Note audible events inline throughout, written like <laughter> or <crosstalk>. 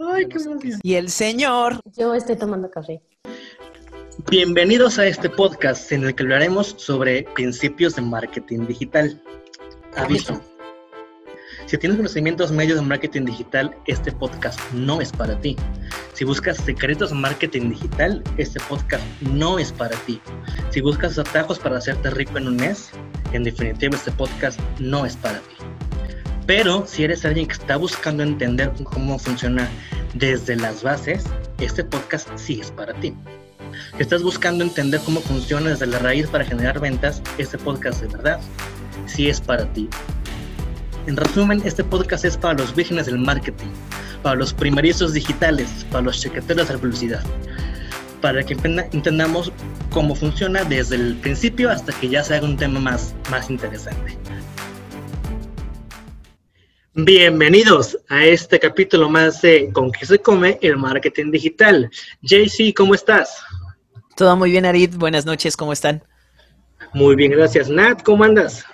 Ay, qué emoción. Y el señor. Yo estoy tomando café. Bienvenidos a este podcast en el que hablaremos sobre principios de marketing digital. Aviso. Si tienes conocimientos medios de marketing digital, este podcast no es para ti. Si buscas secretos de marketing digital, este podcast no es para ti. Si buscas atajos para hacerte rico en un mes, en definitiva este podcast no es para ti. Pero si eres alguien que está buscando entender cómo funciona desde las bases, este podcast sí es para ti. Si estás buscando entender cómo funciona desde la raíz para generar ventas, este podcast de verdad sí es para ti. En resumen, este podcast es para los vírgenes del marketing, para los primerizos digitales, para los chequeteros de la publicidad, para que entendamos cómo funciona desde el principio hasta que ya se haga un tema más, más interesante. Bienvenidos a este capítulo más de Con qué se come el marketing digital. JC, ¿cómo estás? Todo muy bien, Arid. Buenas noches, ¿cómo están? Muy bien, gracias. Nat, ¿cómo andas?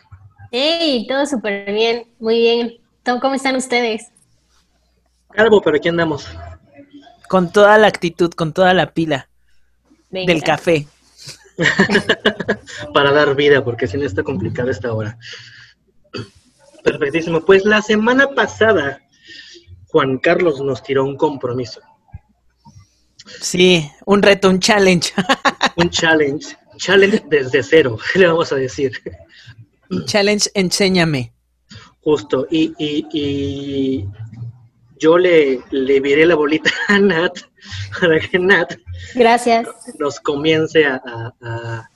Hey, todo súper bien, muy bien. ¿Cómo están ustedes? Calvo, pero aquí andamos. Con toda la actitud, con toda la pila del café. <laughs> Para dar vida, porque si no está complicada esta hora. Perfectísimo. Pues la semana pasada, Juan Carlos nos tiró un compromiso. Sí, un reto, un challenge. <laughs> un challenge. Challenge desde cero, <laughs> le vamos a decir. Challenge, enséñame. Justo, y, y, yo le, le viré la bolita a Nat <laughs> para que Nat Gracias. nos comience a,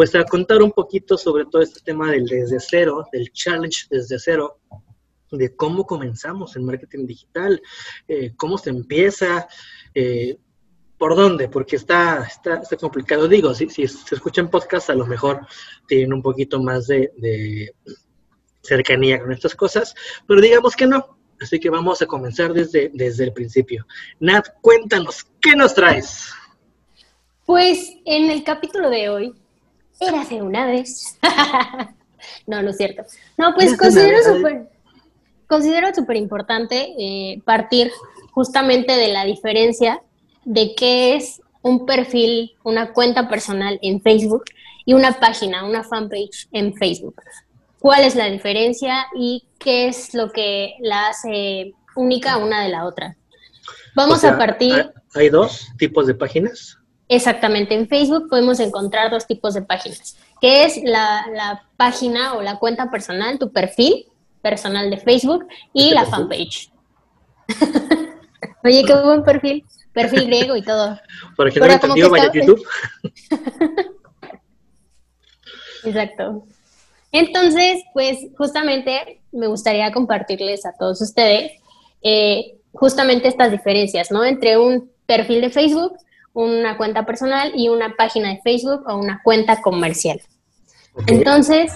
pues a contar un poquito sobre todo este tema del desde cero, del challenge desde cero, de cómo comenzamos el marketing digital, eh, cómo se empieza, eh, por dónde, porque está, está, complicado. Digo, si, si se escuchan podcast, a lo mejor tienen un poquito más de, cercanía con estas cosas, pero digamos que no. Así que vamos a comenzar desde, desde el principio. Nat, cuéntanos, ¿qué nos traes? Pues en el capítulo de hoy Érase una vez. <laughs> no, no es cierto. No, pues considero súper considero súper importante eh, partir justamente de la diferencia de qué es un perfil, una cuenta personal en Facebook y una página, una fanpage en Facebook. ¿Cuál es la diferencia y qué es lo que la hace única una de la otra? Vamos a partir. ¿Hay dos tipos de páginas? Exactamente, en Facebook podemos encontrar dos tipos de páginas, que es la, página o la cuenta personal, tu perfil personal de Facebook y la fanpage. <laughs> Oye, qué buen perfil, perfil griego y todo. Por ejemplo, no vaya a YouTube. <laughs> Exacto. Entonces, pues justamente me gustaría compartirles a todos ustedes eh, justamente estas diferencias, ¿no? Entre un perfil de Facebook una cuenta personal y una página de Facebook o una cuenta comercial. Entonces,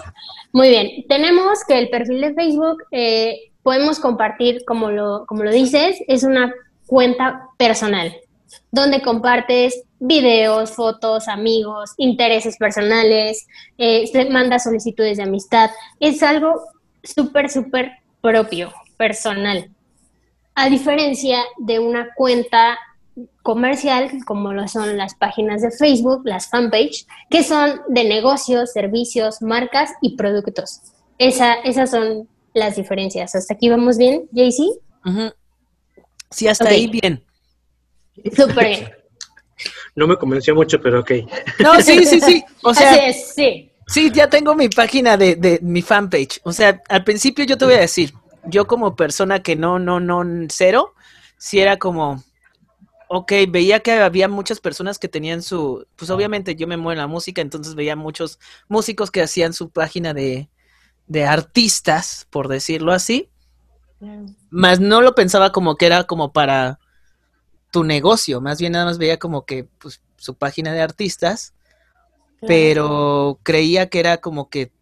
muy bien, tenemos que el perfil de Facebook eh, podemos compartir, como lo, como lo dices, es una cuenta personal, donde compartes videos, fotos, amigos, intereses personales, eh, manda solicitudes de amistad. Es algo súper, súper propio, personal. A diferencia de una cuenta comercial, como lo son las páginas de Facebook, las fanpage, que son de negocios, servicios, marcas y productos. Esa, esas son las diferencias. ¿Hasta aquí vamos bien, JC? Sí, hasta ahí bien. Súper bien. <laughs> No me convenció mucho, pero ok. No, sí, sí, sí. O sea, Así es, sí. Sí, ya tengo mi página de, de mi fanpage. O sea, al principio yo te voy a decir, yo como persona que no, no, no, cero, si era como, Ok, veía que había muchas personas que tenían su, pues obviamente yo me muevo en la música, entonces veía muchos músicos que hacían su página de, de artistas, por decirlo así. Más no lo pensaba como que era como para tu negocio, más bien nada más veía como que pues, su página de artistas, pero creía que era como que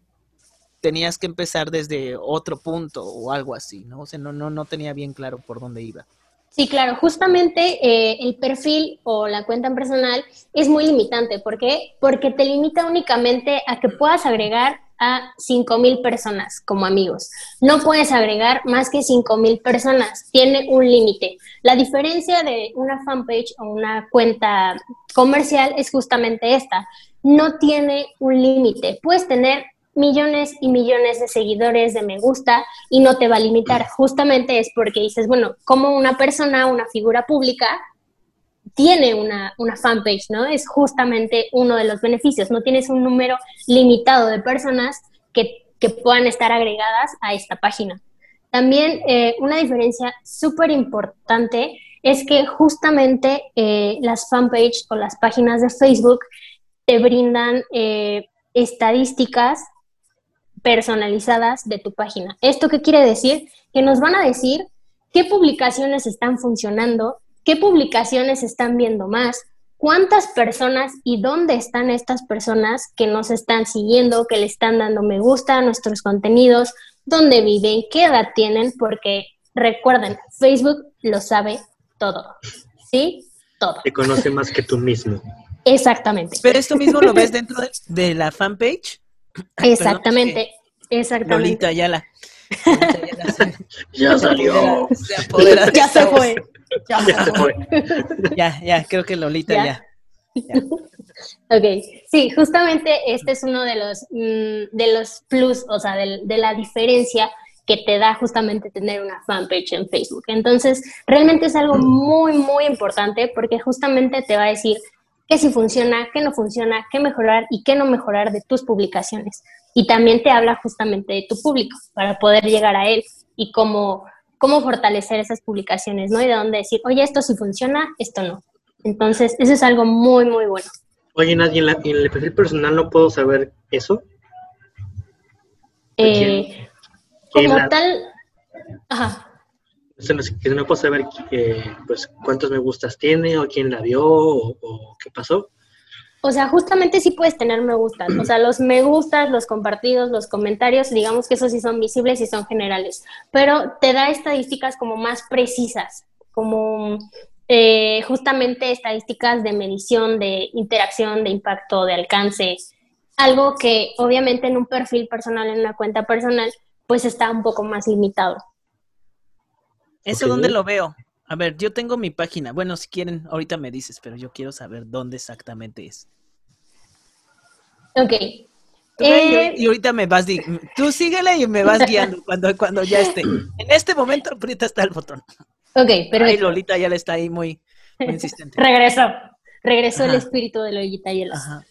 tenías que empezar desde otro punto o algo así, ¿no? O sea, no, no, no tenía bien claro por dónde iba. Sí, claro, justamente eh, el perfil o la cuenta personal es muy limitante. ¿Por qué? Porque te limita únicamente a que puedas agregar a 5.000 personas como amigos. No puedes agregar más que 5.000 personas. Tiene un límite. La diferencia de una fanpage o una cuenta comercial es justamente esta. No tiene un límite. Puedes tener millones y millones de seguidores de me gusta y no te va a limitar. Justamente es porque dices, bueno, como una persona, una figura pública, tiene una, una fanpage, ¿no? Es justamente uno de los beneficios. No tienes un número limitado de personas que, puedan estar agregadas a esta página. También eh, una diferencia súper importante es que justamente eh, las fanpage o las páginas de Facebook te brindan eh, estadísticas personalizadas de tu página. ¿Esto qué quiere decir? Que nos van a decir qué publicaciones están funcionando, qué publicaciones están viendo más, cuántas personas y dónde están estas personas que nos están siguiendo, que le están dando me gusta a nuestros contenidos, dónde viven, qué edad tienen, porque recuerden, Facebook lo sabe todo. ¿Sí? Todo. Te conoce más que tú mismo. Exactamente. Pero esto mismo lo ves dentro de la fanpage. Exactamente, exactamente. Lolita Ayala. <laughs> ya salió. ya se fue. Ya, se fue. ya, ya, creo que Lolita ya. <laughs> Ok, sí, justamente este es uno de los, mm, de los plus, o sea, de, de la diferencia que te da justamente tener una fanpage en Facebook. Entonces, realmente es algo muy, muy importante porque justamente te va a decir qué sí funciona, qué no funciona, qué mejorar y qué no mejorar de tus publicaciones. Y también te habla justamente de tu público para poder llegar a él y cómo, cómo fortalecer esas publicaciones, ¿no? Y de dónde decir, oye, esto sí funciona, esto no. Entonces, eso es algo muy, muy bueno. Oye, Nadie, ¿en, en el perfil personal no puedo saber eso? Eh, como tal, ajá que no puedo saber pues, cuántos me gustas tiene o quién la vio o, qué pasó. O sea, justamente sí puedes tener me gustas. O sea, los me gustas, los compartidos, los comentarios, digamos que esos sí son visibles y son generales. Pero te da estadísticas como más precisas, como eh, justamente estadísticas de medición, de interacción, de impacto, de alcance. Algo que obviamente en un perfil personal, en una cuenta personal, pues está un poco más limitado. ¿Eso dónde lo veo? A ver, yo tengo mi página. Bueno, si quieren, ahorita me dices, pero yo quiero saber dónde exactamente es. Ok. Eh, y ahorita me vas, tú síguele y me vas <laughs> guiando cuando, cuando ya esté. En este momento ahorita está el botón. Ok, pero... Ay, Lolita ya le está ahí muy, <laughs> insistente. Regresó, regresó el espíritu de Lolita y Ajá.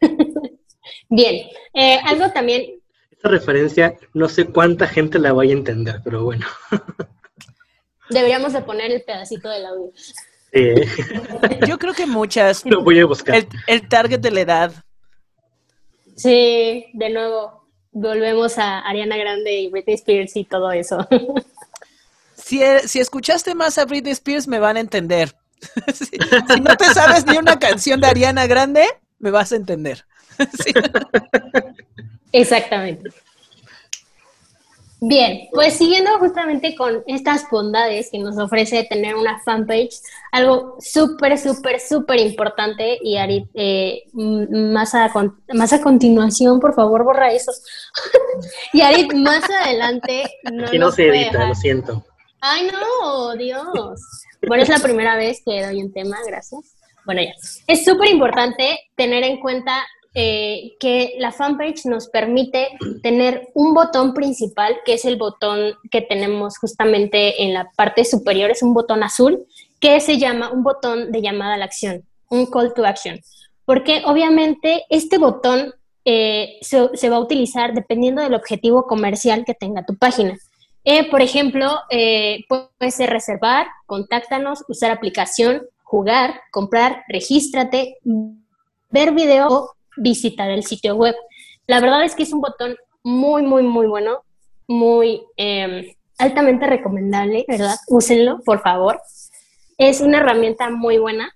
<laughs> Bien, eh, algo también... Esta referencia no sé cuánta gente la vaya a entender, pero bueno. Deberíamos de poner el pedacito del audio. <laughs> Yo creo que muchas. Lo voy a buscar. El, target de la edad. Sí, de nuevo, volvemos a Ariana Grande y Britney Spears y todo eso. <laughs> Si, si escuchaste más a Britney Spears, me van a entender. <laughs> si, no te sabes ni una canción de Ariana Grande, me vas a entender. Exactamente. Bien, pues siguiendo justamente con estas bondades que nos ofrece tener una fanpage, algo súper, súper, súper importante y Ari, eh, más, a, más a continuación, por favor, borra eso. <laughs> y Ari, más adelante... No Aquí no se edita, lo siento. Ay, no, Dios. Bueno, es la primera vez que doy un tema, gracias. Bueno, ya. Es súper importante tener en cuenta eh, que la fanpage nos permite tener un botón principal, que es el botón que tenemos justamente en la parte superior, es un botón azul, que se llama un botón de llamada a la acción, un call to action. Porque obviamente este botón eh, se, va a utilizar dependiendo del objetivo comercial que tenga tu página. Eh, por ejemplo, puede ser reservar, contáctanos, usar aplicación, jugar, comprar, regístrate, ver video visitar el sitio web. La verdad es que es un botón muy, muy, muy bueno, muy em, altamente recomendable, ¿verdad? Úsenlo, por favor. Es una herramienta muy buena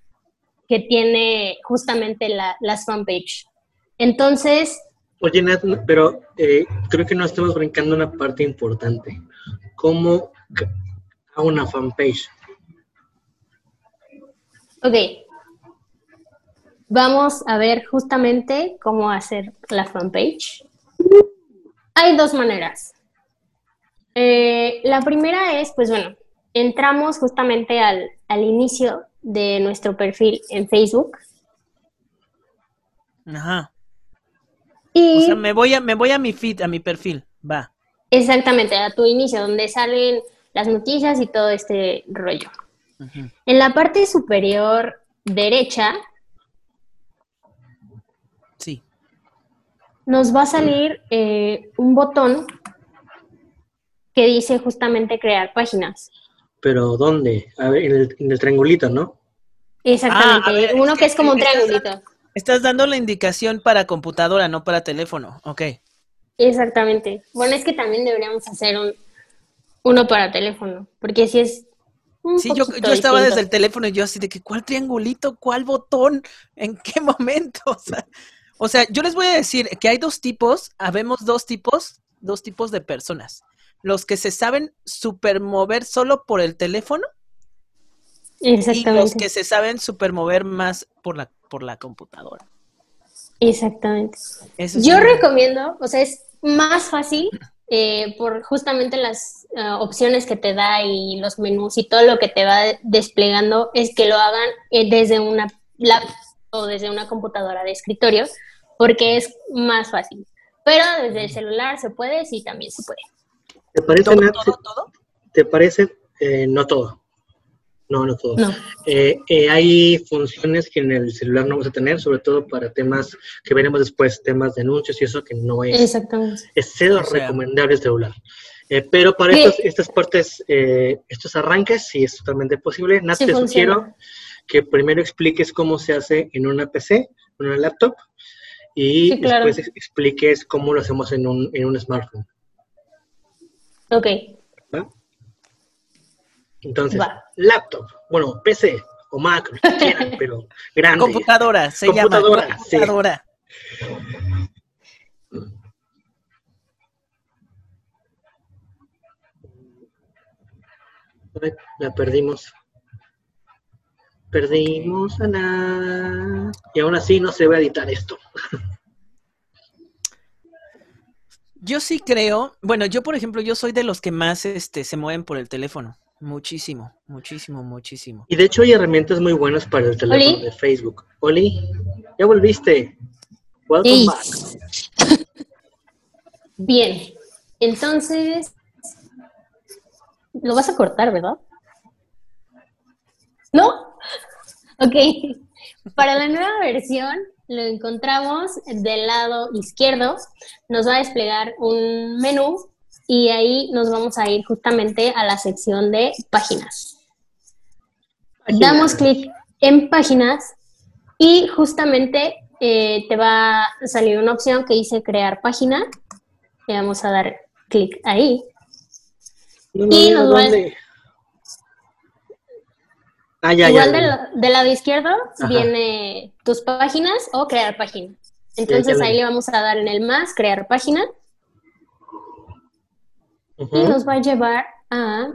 que tiene justamente la, las fanpage. Entonces... Oye, Nat, pero eh, creo que no estamos brincando una parte importante. ¿Cómo a una fanpage? Ok, vamos a ver justamente cómo hacer la fanpage. Hay dos maneras. Eh, la primera es, pues bueno, entramos justamente al, al inicio de nuestro perfil en Facebook. Ajá. Y O sea, me voy a, me voy a mi feed, a mi perfil. Va. exactamente a tu inicio, donde salen las noticias y todo este rollo. En la parte superior derecha Sí. Nos va a salir eh, un botón que dice justamente crear páginas. Pero ¿dónde? A ver, en el, en el triangulito, ¿no? Exactamente, Ah, ver, uno es que es como un triangulito. Estás dando la indicación para computadora, no para teléfono. Ok. Exactamente. Bueno, es que también deberíamos hacer un, uno para teléfono, porque si es un Sí, yo, yo estaba distinto. desde el teléfono y yo así de que, ¿cuál triangulito? ¿Cuál botón? ¿En qué momento? <laughs> O sea, o sea, yo les voy a decir que hay dos tipos, habemos dos tipos, dos tipos de personas. Los que se saben supermover solo por el teléfono y los Exactamente. que se saben supermover más por la, por la computadora. Exactamente. Eso Yo recomiendo, o sea, es más fácil eh, por justamente las ah, opciones que te da y los menús y todo lo que te va desplegando, es que lo hagan eh, desde una laptop o desde una computadora de escritorio, porque es más fácil. Pero desde el celular se puede, sí, también se puede. ¿Te parece, ¿Todo, todo, todo? ¿Te parece? Eh, no todo. No, no todo. No. Eh, eh, hay funciones que en el celular no vamos a tener, sobre todo para temas que veremos después, temas de anuncios y eso que no es, Exactamente. es cero O sea. recomendable el celular. Eh, pero para estas partes, eh, estos arranques, sí es totalmente posible. Nat, Sí te funciona. sugiero que primero expliques cómo se hace en una PC, en una laptop, y Sí, claro. después ex- expliques cómo lo hacemos en un, en un smartphone. Ok. ¿va? Entonces, Va. laptop, bueno, PC o Mac, lo que quieran, <laughs> pero grande. Computadora, se Computadora, llama. sí. Computadora. Ay, La perdimos. Perdimos a la... Y aún así no se va a editar esto. Yo sí creo, bueno, yo por ejemplo, yo soy de los que más este, se mueven por el teléfono. Muchísimo, muchísimo, muchísimo. Y de hecho hay herramientas muy buenas para el teléfono Oli. de Facebook. Oli, ya volviste. Welcome back. Bien. Entonces, lo vas a cortar, ¿verdad? ¿No? Ok. Para la nueva versión lo encontramos del lado izquierdo. Nos va a desplegar un menú y ahí nos vamos a ir justamente a la sección de páginas. Damos clic en páginas y justamente eh, te va a salir una opción que dice crear página. Le vamos a dar clic ahí. No, Y nos va- dónde. Ah, ya, Igual ya. del, ya. del lado izquierdo Ajá. viene tus páginas o crear página. Entonces ahí le vamos a dar en el más, crear página, y nos va a llevar a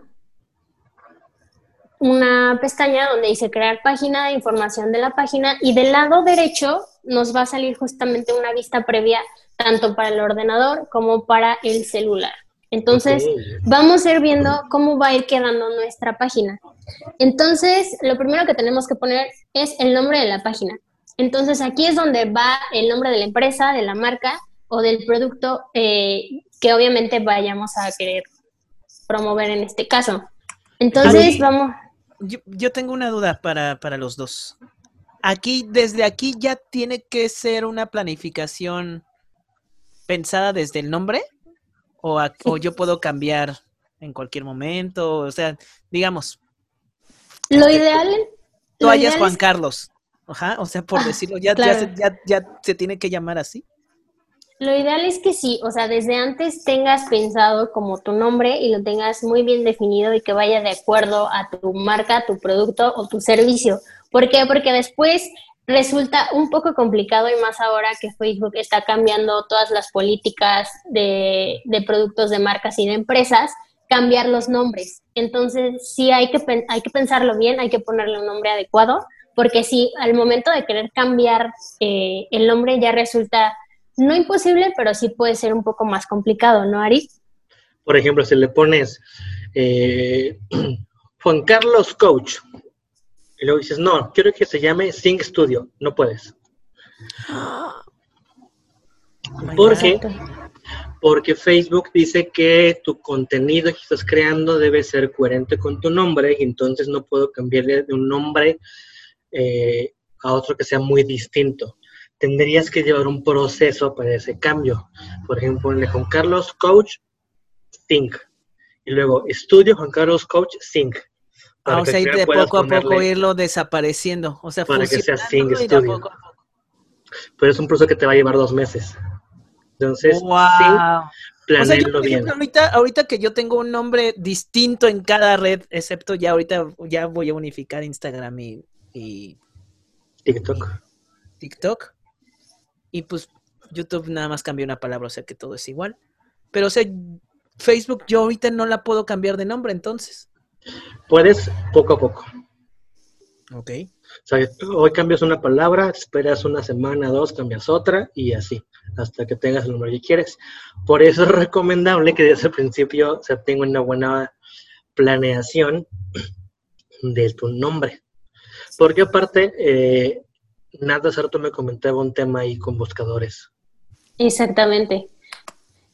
una pestaña donde dice crear página, información de la página, y del lado derecho nos va a salir justamente una vista previa tanto para el ordenador como para el celular. Entonces, vamos a ir viendo cómo va a ir quedando nuestra página. Entonces, lo primero que tenemos que poner es el nombre de la página. Entonces, aquí es donde va el nombre de la empresa, de la marca o del producto eh, que obviamente vayamos a querer promover en este caso. Entonces, vamos, Yo, yo tengo una duda para, para los dos. Aquí, desde aquí ya tiene que ser una planificación pensada desde el nombre o, a- o yo puedo cambiar en cualquier momento, o sea, digamos, lo ideal, lo toallas ideal Juan es- Carlos. Ajá, o sea, por Ah, decirlo, ya, ya, claro. ya, ya se tiene que llamar así. Lo ideal es que sí, o sea, desde antes tengas pensado como tu nombre y lo tengas muy bien definido y que vaya de acuerdo a tu marca, tu producto o tu servicio. ¿Por qué? Porque después resulta un poco complicado y más ahora que Facebook está cambiando todas las políticas de, de productos de marcas y de empresas, cambiar los nombres. Entonces, sí hay que, hay que pensarlo bien, hay que ponerle un nombre adecuado, porque si al momento de querer cambiar eh, el nombre ya resulta no imposible, pero sí puede ser un poco más complicado, ¿no, Ari? Por ejemplo, si le pones eh, <clears throat> Juan Carlos Coach y luego dices, no, quiero que se llame Sing Studio, no puedes. <gasps> ¿Por qué? Porque Facebook dice que tu contenido que estás creando debe ser coherente con tu nombre y entonces no puedo cambiarle de un nombre eh, a otro que sea muy distinto. Tendrías que llevar un proceso para ese cambio. Por ejemplo, ponle Juan Carlos Coach Think. Y luego Estudio Juan Carlos Coach Think. Ah, o sea, ir de poco a poco irlo desapareciendo. O sea, para que sea Think Studio. Pero es un proceso que te va a llevar dos meses. Entonces, wow. bien. Ahorita, ahorita que yo tengo un nombre distinto en cada red, excepto ya ahorita ya voy a unificar Instagram y, TikTok. TikTok. Y pues YouTube nada más cambió una palabra, o sea que todo es igual. Pero o sea, Facebook yo ahorita no la puedo cambiar de nombre entonces. Puedes poco a poco. Ok. O sea, hoy cambias una palabra, esperas una semana, dos, cambias otra y así, hasta que tengas el número que quieres. Por eso es recomendable que desde el principio se tenga una buena planeación de tu nombre. Porque aparte, eh, nada cierto me comentaba un tema ahí con buscadores. Exactamente.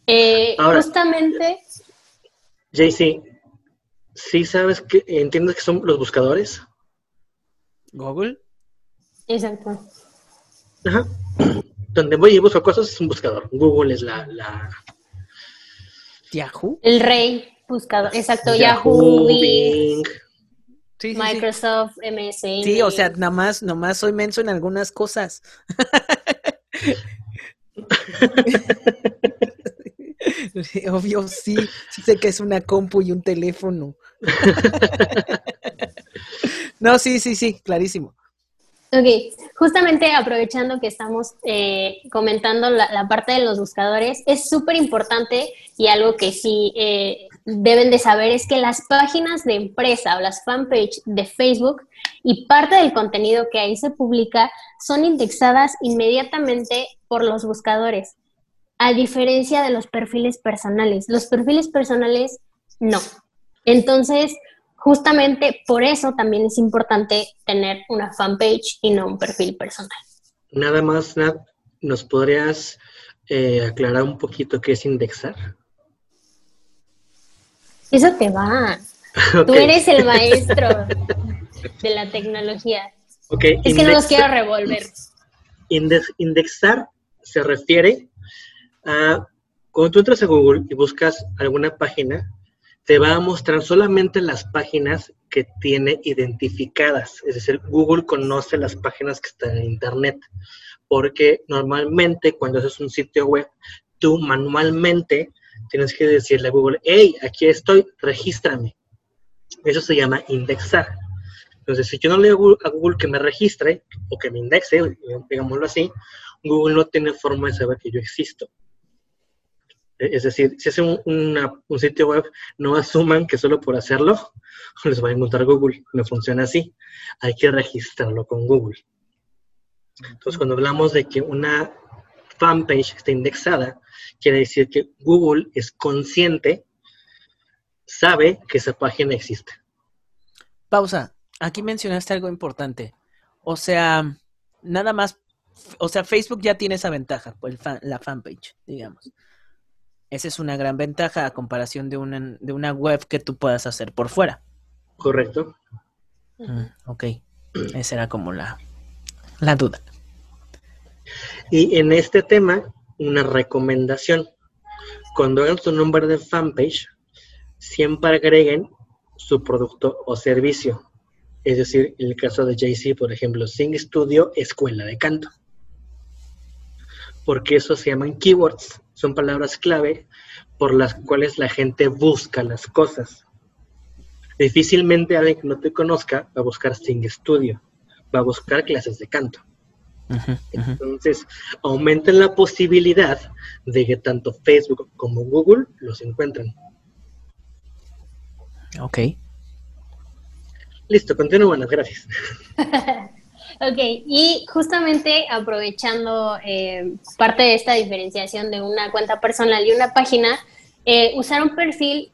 Eh, justamente. JC, ¿sí sabes que entiendes que son los buscadores? Google. Exacto. Ajá. <clears throat> Donde voy y busco cosas es un buscador. Google es la, la... Yahoo. El rey buscador. Exacto, Yahoo, Bing. Microsoft, MSN. Sí, o sea, nada más, nomás soy menso en algunas cosas. <laughs> <laughs> <laughs> Obvio, sí, sí sé que es una compu y un teléfono. <laughs> no, sí, sí, sí, clarísimo. Ok, justamente aprovechando que estamos eh, comentando la, parte de los buscadores, es súper importante y algo que sí eh, deben de saber es que las páginas de empresa o las fanpage de Facebook y parte del contenido que ahí se publica son indexadas inmediatamente por los buscadores, a diferencia de los perfiles personales. Los perfiles personales no. Entonces, justamente por eso también es importante tener una fanpage y no un perfil personal. Nada más, Nat, ¿nos podrías eh, aclarar un poquito qué es indexar? Eso te va. <laughs> Tú eres el maestro de la tecnología. es que no los quiero revolver. indexar se refiere cuando tú entras a Google y buscas alguna página, te va a mostrar solamente las páginas que tiene identificadas. Es decir, Google conoce las páginas que están en Internet, porque normalmente cuando haces un sitio web, tú manualmente tienes que decirle a Google, hey, aquí estoy, regístrame. Eso se llama indexar. Entonces, si yo no le digo a Google que me registre o que me indexe, digámoslo así, Google no tiene forma de saber que yo existo. Es decir, si hacen un, sitio web, no asuman que solo por hacerlo <laughs> les va a encontrar Google. No funciona así. Hay que registrarlo con Google. Entonces, cuando hablamos de que una fanpage está indexada, quiere decir que Google es consciente, sabe que esa página existe. Pausa. Aquí mencionaste algo importante. O sea, nada más, o sea, Facebook ya tiene esa ventaja, pues, la fanpage, digamos. Esa es una gran ventaja a comparación de una, de una web que tú puedas hacer por fuera. Correcto. Mm, ok. Esa era como la, la duda. Y en este tema, una recomendación. Cuando hagan su nombre de fanpage, siempre agreguen su producto o servicio. Es decir, en el caso de JC, por ejemplo, Sing Studio, Escuela de Canto. Porque eso se llaman keywords son palabras clave por las cuales la gente busca las cosas. Difícilmente alguien que no te conozca va a buscar Sing Studio, va a buscar clases de canto. Entonces, aumenten la posibilidad de que tanto Facebook como Google los encuentren. Ok. Listo, continúo, buenas, gracias. <laughs> Ok, y justamente aprovechando eh, parte de esta diferenciación de una cuenta personal y una página, eh, usar un perfil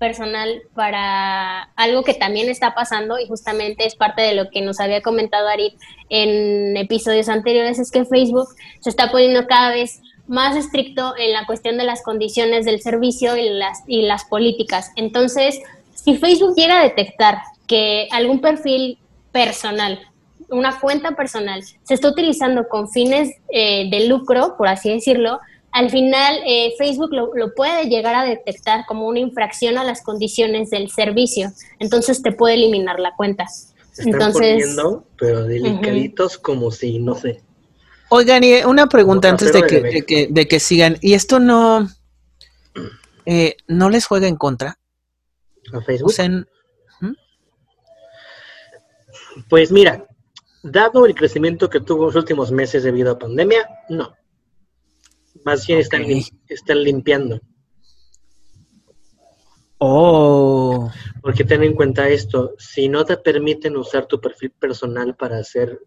personal para algo que también está pasando y justamente es parte de lo que nos había comentado Arit en episodios anteriores, es que Facebook se está poniendo cada vez más estricto en la cuestión de las condiciones del servicio y las, y las políticas. Entonces, si Facebook llega a detectar que algún perfil personal, una cuenta personal, se está utilizando con fines eh, de lucro, por así decirlo, al final eh, Facebook lo, puede llegar a detectar como una infracción a las condiciones del servicio. Entonces te puede eliminar la cuenta. Se están Entonces, poniendo, pero delicaditos como si, no sé. Oigan, y una pregunta antes de que, de que, de, que, sigan. ¿Y esto no, eh, no les juega en contra? ¿A Facebook? O sea, ¿hmm? Pues mira, dado el crecimiento que tuvo en los últimos meses debido a pandemia, no. Más bien están, están limpiando. Oh. Porque ten en cuenta esto, si no te permiten usar tu perfil personal para hacer,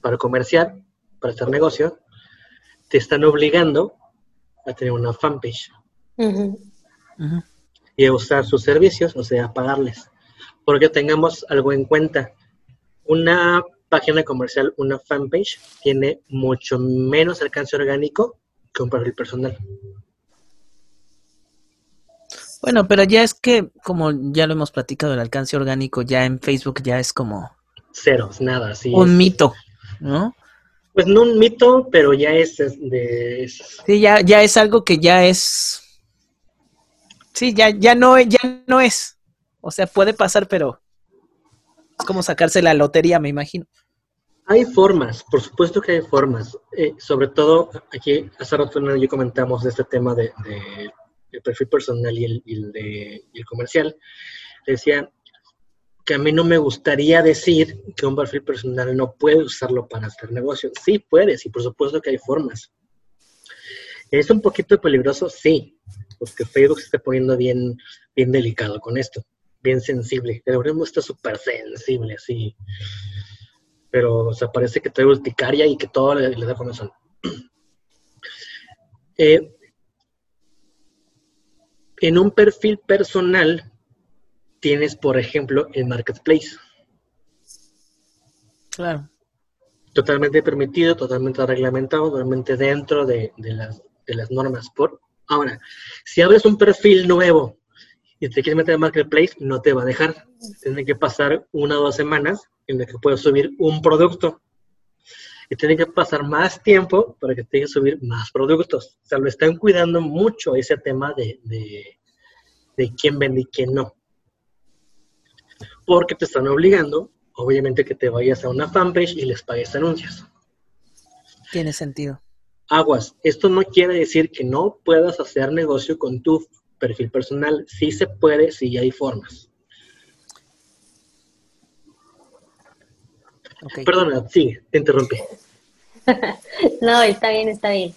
para comerciar, para hacer negocio, te están obligando a tener una fanpage. Y a usar sus servicios, o sea, a pagarles. Porque tengamos algo en cuenta. Una página comercial, una fanpage, tiene mucho menos alcance orgánico que un perfil personal. Bueno, pero ya es que, como ya lo hemos platicado, el alcance orgánico ya en Facebook ya es como... Cero, nada, sí. Un mito, ¿no? Pues no un mito, pero ya es de... Sí, ya, ya es algo que ya es... Sí, ya, ya, no, ya no es. O sea, puede pasar, pero es como sacarse la lotería, me imagino. Hay formas, por supuesto que hay formas. Eh, sobre todo, aquí hace rato yo comentamos de este tema de, de perfil personal y el, de, y el comercial. Decía que a mí no me gustaría decir que un perfil personal no puede usarlo para hacer negocio. Sí puedes, y por supuesto que hay formas. ¿Es un poquito peligroso? Sí, porque Facebook se está poniendo bien, bien delicado con esto, bien sensible. El algoritmo está súper sensible, así pero o sea, parece que trae urticaria y que todo le, le da comezón. <clears throat> Eh, en un perfil personal tienes, por ejemplo, el marketplace. Claro. Totalmente permitido, totalmente reglamentado, totalmente dentro de, de, las, de las normas. Por ahora, si abres un perfil nuevo y te quieres meter en marketplace, no te va a dejar. Tiene que pasar una o dos semanas en las que puedas subir un producto. Y tiene que pasar más tiempo para que tengas que subir más productos. O sea, lo están cuidando mucho ese tema de, de, de quién vende y quién no. Porque te están obligando, obviamente, que te vayas a una fanpage y les pagues anuncios. Tiene sentido. Aguas, esto no quiere decir que no puedas hacer negocio con tu perfil personal. Sí se puede, sí hay formas. Okay. Perdona, sí, te interrumpí. <laughs> no, está bien, está bien.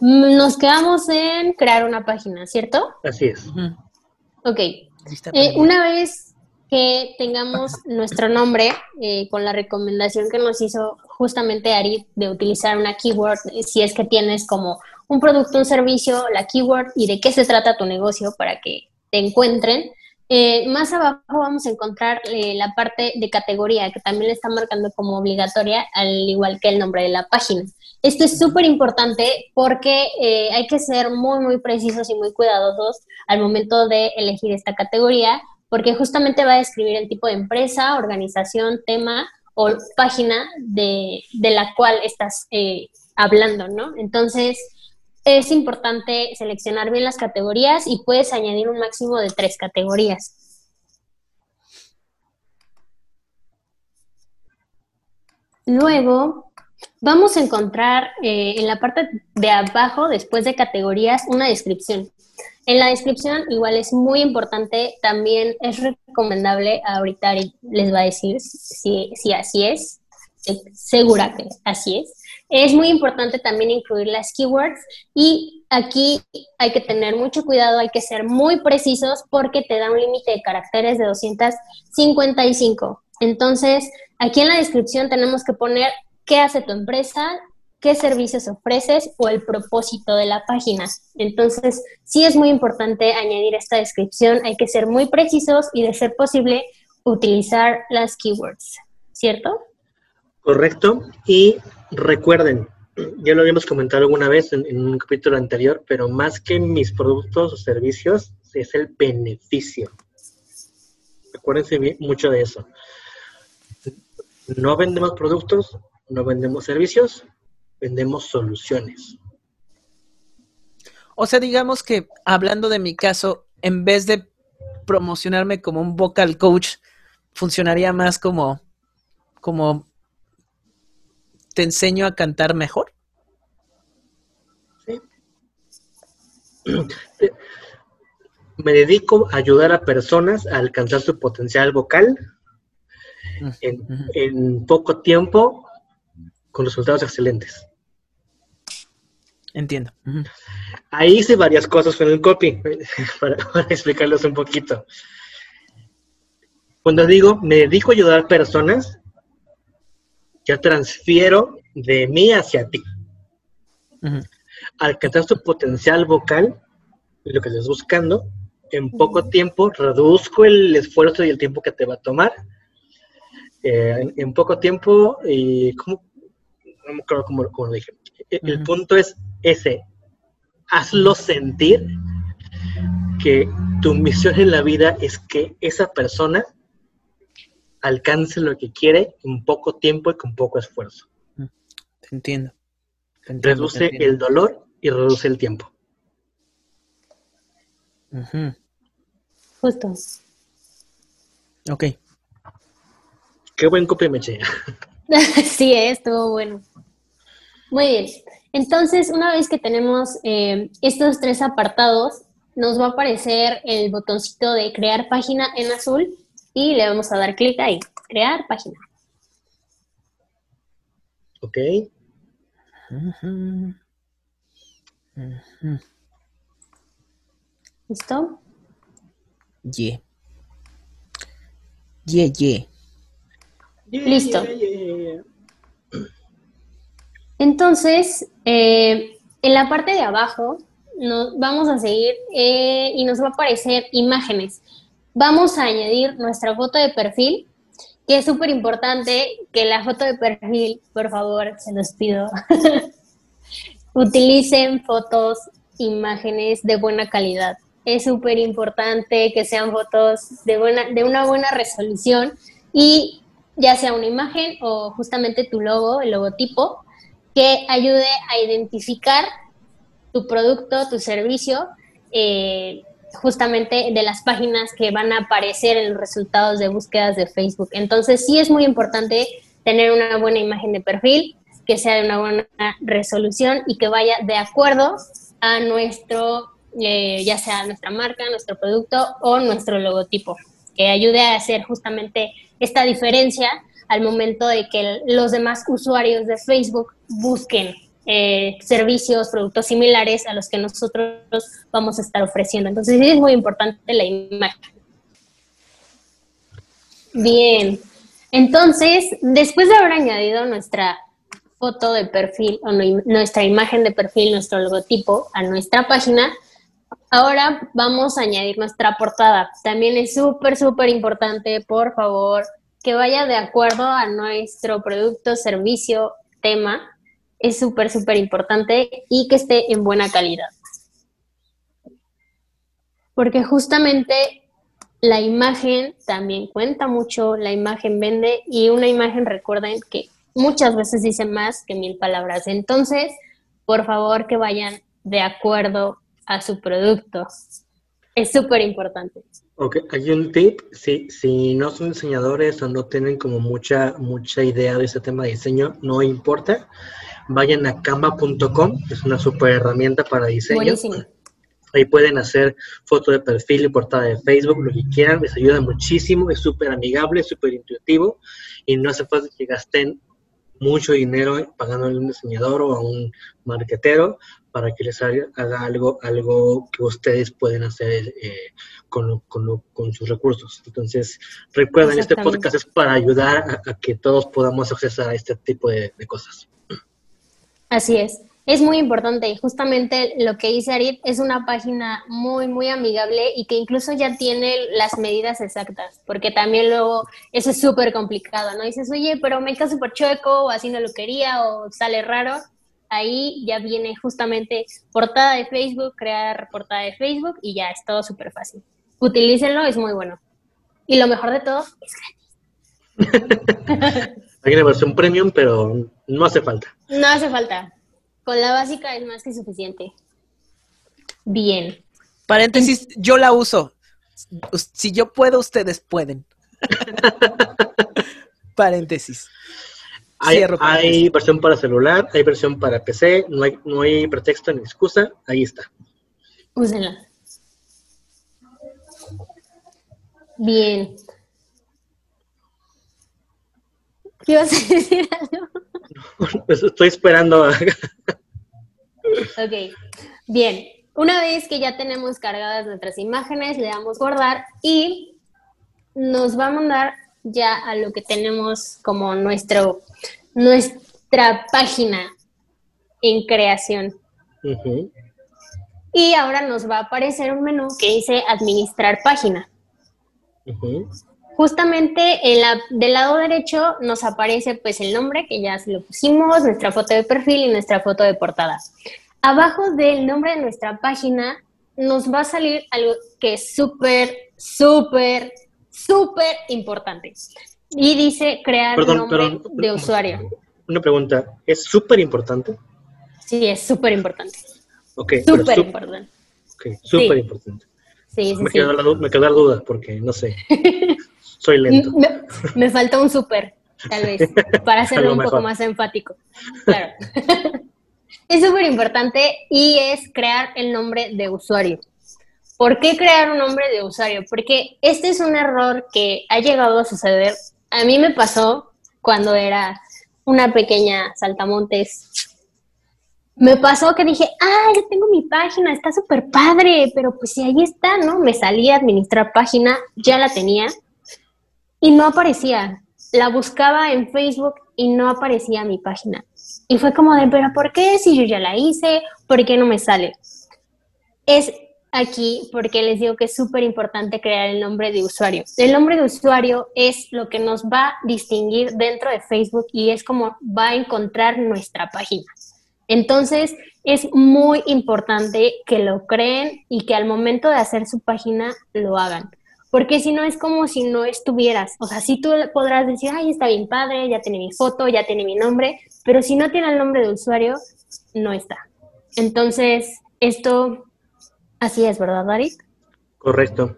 Nos quedamos en crear una página, ¿cierto? Así es. Ok. Eh, una vez que tengamos nuestro nombre, eh, con la recomendación que nos hizo justamente Ari de utilizar una keyword, si es que tienes como un producto, un servicio, la keyword y de qué se trata tu negocio para que te encuentren. Eh, más abajo vamos a encontrar eh, la parte de categoría que también está marcando como obligatoria, al igual que el nombre de la página. Esto es súper importante porque eh, hay que ser muy, muy precisos y muy cuidadosos al momento de elegir esta categoría, porque justamente va a describir el tipo de empresa, organización, tema o página de, de la cual estás eh, hablando, ¿no? Entonces, es importante seleccionar bien las categorías y puedes añadir un máximo de tres categorías. Luego, vamos a encontrar eh, en la parte de abajo, después de categorías, una descripción. En la descripción, igual es muy importante, también es recomendable, ahorita les va a decir si, si así es, segura que así es. Es muy importante también incluir las keywords y aquí hay que tener mucho cuidado, hay que ser muy precisos porque te da un límite de caracteres de 255. Entonces, aquí en la descripción tenemos que poner qué hace tu empresa, qué servicios ofreces o el propósito de la página. Entonces, sí es muy importante añadir esta descripción, hay que ser muy precisos y de ser posible utilizar las keywords, ¿cierto? Correcto. Y recuerden, ya lo habíamos comentado alguna vez en, un capítulo anterior, pero más que mis productos o servicios, es el beneficio. Acuérdense mucho de eso. No vendemos productos, no vendemos servicios, vendemos soluciones. O sea, digamos que hablando de mi caso, en vez de promocionarme como un vocal coach, funcionaría más como, como te enseño a cantar mejor. Sí. Me dedico a ayudar a personas a alcanzar su potencial vocal en, poco tiempo con resultados excelentes. Entiendo. Ahí hice varias cosas con el copy, <laughs> para, explicarles un poquito. Cuando digo me dedico a ayudar a personas, yo transfiero de mí hacia ti. Alcanzar tu potencial vocal, lo que estás buscando, en poco tiempo reduzco el esfuerzo y el tiempo que te va a tomar eh, en, poco tiempo, y ¿cómo? no me acuerdo cómo, lo dije. E, el, punto es ese, hazlo sentir que tu misión en la vida es que esa persona alcance lo que quiere en poco tiempo y con poco esfuerzo. Te entiendo. reduce el dolor y reduce el tiempo. Justo. Ok. Qué buen copia me eché. <laughs> sí, eh, estuvo bueno. Muy bien. Entonces, una vez que tenemos eh, estos tres apartados, nos va a aparecer el botoncito de crear página en azul y le vamos a dar clic ahí, crear página. Ok. ¿Listo? Yeah. Yeah, yeah. Listo. Entonces, eh, en la parte de abajo nos vamos a seguir eh, y nos va a aparecer imágenes. Vamos a añadir nuestra foto de perfil, que es súper importante que la foto de perfil, por favor, se los pido, <laughs> utilicen fotos, imágenes de buena calidad. Es súper importante que sean fotos de, buena, de una buena resolución y ya sea una imagen o justamente tu logo, el logotipo, que ayude a identificar tu producto, tu servicio, eh, justamente de las páginas que van a aparecer en los resultados de búsquedas de Facebook. Entonces sí es muy importante tener una buena imagen de perfil, que sea de una buena resolución y que vaya de acuerdo a nuestro, eh, ya sea nuestra marca, nuestro producto o nuestro logotipo, que ayude a hacer justamente esta diferencia al momento de que los demás usuarios de Facebook busquen eh, servicios, productos similares a los que nosotros vamos a estar ofreciendo. Entonces, sí es muy importante la imagen. Bien, entonces, después de haber añadido nuestra foto de perfil o nuestra imagen de perfil, nuestro logotipo a nuestra página, Ahora vamos a añadir nuestra portada. También es súper, súper importante, por favor, que vaya de acuerdo a nuestro producto, servicio, tema. Es súper, súper importante y que esté en buena calidad. Porque justamente la imagen también cuenta mucho, la imagen vende y una imagen, recuerden que muchas veces dice más que mil palabras. Entonces, por favor, que vayan de acuerdo a su producto. Es súper importante. Ok, hay un tip, si, si no son diseñadores o no tienen como mucha, mucha idea de ese tema de diseño, no importa, vayan a canva.com, es una súper herramienta para diseño. Buenísimo. Ahí pueden hacer foto de perfil y portada de Facebook, lo que quieran, les ayuda muchísimo, es súper amigable, súper intuitivo y no hace falta que gasten mucho dinero pagando a un diseñador o a un marquetero para que les haga, algo, algo que ustedes pueden hacer eh, con, con, sus recursos. Entonces, recuerden, este podcast es para ayudar a, que todos podamos acceder a este tipo de, cosas. Así es. Es muy importante justamente lo que dice Arit es una página muy, muy amigable y que incluso ya tiene las medidas exactas, porque también luego eso es súper complicado, ¿no? Dices, oye, pero me queda súper chueco o así no lo quería o sale raro ahí ya viene justamente portada de Facebook, crear portada de Facebook y ya es todo súper fácil. Utilícenlo, es muy bueno. Y lo mejor de todo, es gratis. <laughs> Hay una versión premium, pero no hace falta. No hace falta. Con la básica es más que suficiente. Bien. Paréntesis, yo la uso. Si yo puedo, ustedes pueden. <laughs> Paréntesis. Hay, versión para celular, hay versión para PC, no hay, no hay pretexto ni excusa, ahí está. Úsenla. Bien. ¿Qué ibas a decir algo? <laughs> Pues estoy esperando. ok. Bien. Una vez que ya tenemos cargadas nuestras imágenes, le damos guardar y nos va a mandar ya a lo que tenemos como nuestro, nuestra página en creación. Y ahora nos va a aparecer un menú que dice administrar página. Justamente en la, del lado derecho nos aparece pues el nombre que ya se lo pusimos, nuestra foto de perfil y nuestra foto de portada. Abajo del nombre de nuestra página nos va a salir algo que es súper, súper, súper importante. Y dice crear nombre de usuario. Una pregunta, ¿es súper importante? Sí, es súper importante. Ok. Súper importante. Ok, súper importante. Sí, sí, me, Quedó la, me quedó la duda porque no sé. <laughs> Soy lento. Me, me falta un súper, tal vez, <laughs> para hacerlo un poco más enfático. Claro. <laughs> es súper importante y es crear el nombre de usuario. ¿Por qué crear un nombre de usuario? Porque este es un error que ha llegado a suceder. A mí me pasó cuando era una pequeña saltamontes. Me pasó que dije, ah, ya tengo mi página, está súper padre, pero pues si ahí está, ¿no? Me salí a administrar página, ya la tenía y no aparecía. La buscaba en Facebook y no aparecía mi página. Y fue como de, pero ¿por qué? Si yo ya la hice, ¿por qué no me sale? Es aquí porque les digo que es súper importante crear el nombre de usuario. El nombre de usuario es lo que nos va a distinguir dentro de Facebook y es como va a encontrar nuestra página. Entonces, es muy importante que lo creen y que al momento de hacer su página lo hagan. Porque si no es como si no estuvieras. O sea, si tú podrás decir, ay, está bien padre, ya tiene mi foto, ya tiene mi nombre, pero si no tiene el nombre de usuario, no está. Entonces, esto Así es, ¿verdad, Darit? Correcto.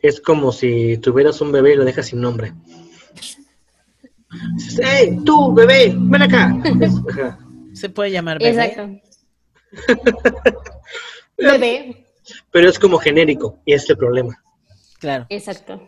Es como si tuvieras un bebé y lo dejas sin nombre. ¡Hey, tú, bebé! ¡Ven acá! Se puede llamar bebé. Exacto. <laughs> bebé. Pero es como genérico y es el problema. Claro. Exacto.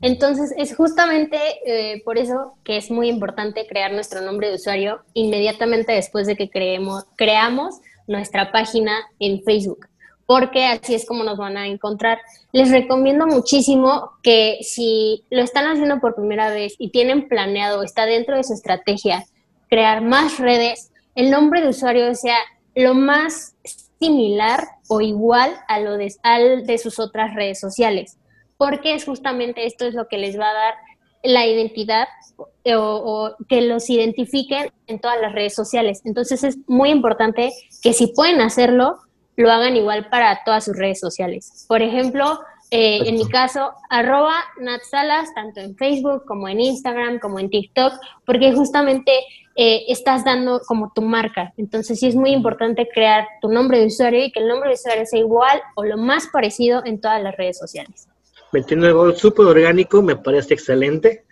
Entonces, es justamente eh, por eso que es muy importante crear nuestro nombre de usuario inmediatamente después de que creemos, creamos nuestra página en Facebook, porque así es como nos van a encontrar. Les recomiendo muchísimo que si lo están haciendo por primera vez y tienen planeado, está dentro de su estrategia, crear más redes, el nombre de usuario sea lo más similar o igual a lo de, al de sus otras redes sociales, porque es justamente esto es lo que les va a dar la identidad o, que los identifiquen en todas las redes sociales. Entonces es muy importante que si pueden hacerlo, lo hagan igual para todas sus redes sociales. Por ejemplo, eh, en mi caso, arroba natsalas, tanto en Facebook como en Instagram, como en TikTok, porque justamente eh, estás dando como tu marca. Entonces sí es muy importante crear tu nombre de usuario y que el nombre de usuario sea igual o lo más parecido en todas las redes sociales. Metiendo algo súper orgánico, me parece excelente.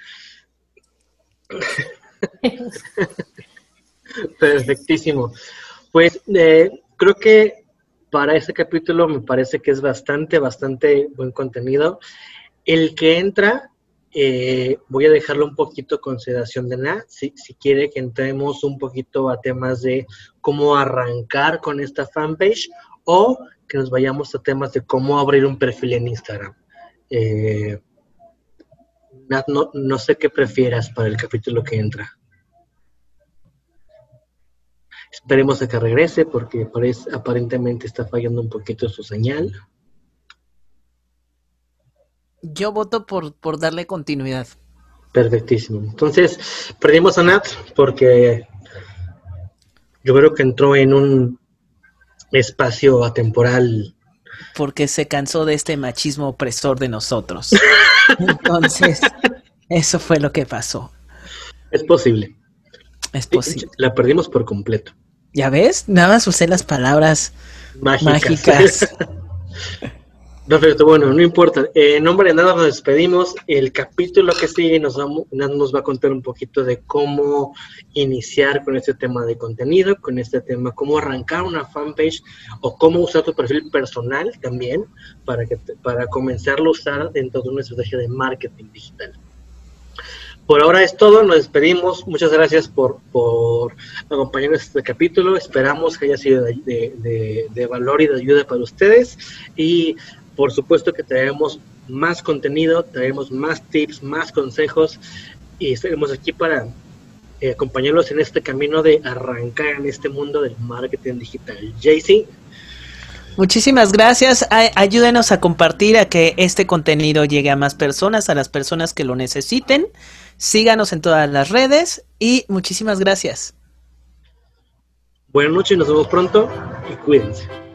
<laughs> Perfectísimo. Pues eh, creo que para este capítulo me parece que es bastante, bastante buen contenido. El que entra Eh, voy a dejarlo un poquito con consideración de nada, si, si quiere que entremos un poquito a temas de cómo arrancar con esta fanpage o que nos vayamos a temas de cómo abrir un perfil en Instagram. Eh, Nat, no, no sé qué prefieras para el capítulo que entra. Esperemos a que regrese porque parece, aparentemente está fallando un poquito su señal. Yo voto por, por darle continuidad. Perfectísimo. Entonces, perdimos a Nat porque yo creo que entró en un espacio atemporal. Porque se cansó de este machismo opresor de nosotros. <laughs> Entonces, eso fue lo que pasó. Es posible. Es posible. La perdimos por completo. ¿Ya ves? Nada más usé las palabras mágicas. mágicas. <laughs> Perfecto, bueno, no importa. Eh, en nombre de nada nos despedimos. El capítulo que sigue nos, va a contar un poquito de cómo iniciar con este tema de contenido, con este tema, cómo arrancar una fanpage o cómo usar tu perfil personal también para, que, para comenzarlo a usar dentro de una estrategia de marketing digital. Por ahora es todo, nos despedimos. Muchas gracias por, por acompañarnos este capítulo. Esperamos que haya sido de, de, de valor y de ayuda para ustedes. Y por supuesto que traeremos más contenido, traeremos más tips, más consejos y estaremos aquí para eh, acompañarlos en este camino de arrancar en este mundo del marketing digital. JC. Muchísimas gracias. ayúdenos a compartir a que este contenido llegue a más personas, a las personas que lo necesiten. Síganos en todas las redes y muchísimas gracias. Buenas noches, nos vemos pronto y cuídense.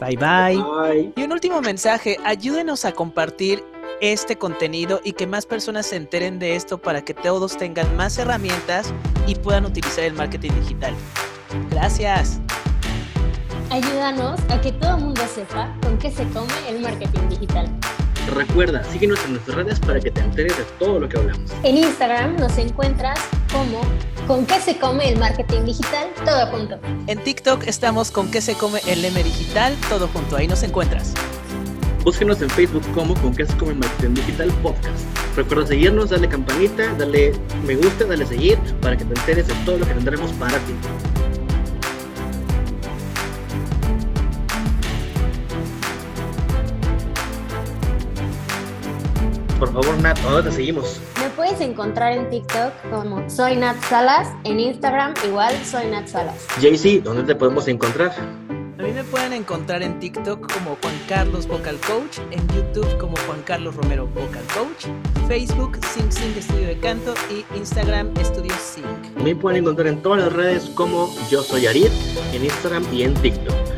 Bye, bye Y un último mensaje, ayúdenos a compartir este contenido y que más personas se enteren de esto para que todos tengan más herramientas y puedan utilizar el marketing digital. Gracias. Ayúdanos a que todo el mundo sepa con qué se come el marketing digital. Recuerda, síguenos en nuestras redes para que te enteres de todo lo que hablamos. En Instagram nos encuentras como con qué se come el marketing digital, todo junto. En TikTok estamos con qué se come el M digital, todo junto. Ahí nos encuentras. Búsquenos en Facebook como con qué se come el marketing digital podcast. Recuerda seguirnos, darle campanita, darle me gusta, darle seguir para que te enteres de todo lo que tendremos para ti. Por favor, Nat, ¿dónde te seguimos? Me puedes encontrar en TikTok como Soy Nat Salas, en Instagram igual Soy Nat Salas. JC, ¿dónde te podemos encontrar? A mí me pueden encontrar en TikTok como Juan Carlos Vocal Coach, en YouTube como Juan Carlos Romero Vocal Coach, Facebook Sing Sing Estudio de Canto y Instagram Estudio Sing. Me pueden encontrar en todas las redes como Yo Soy Arid, en Instagram y en TikTok.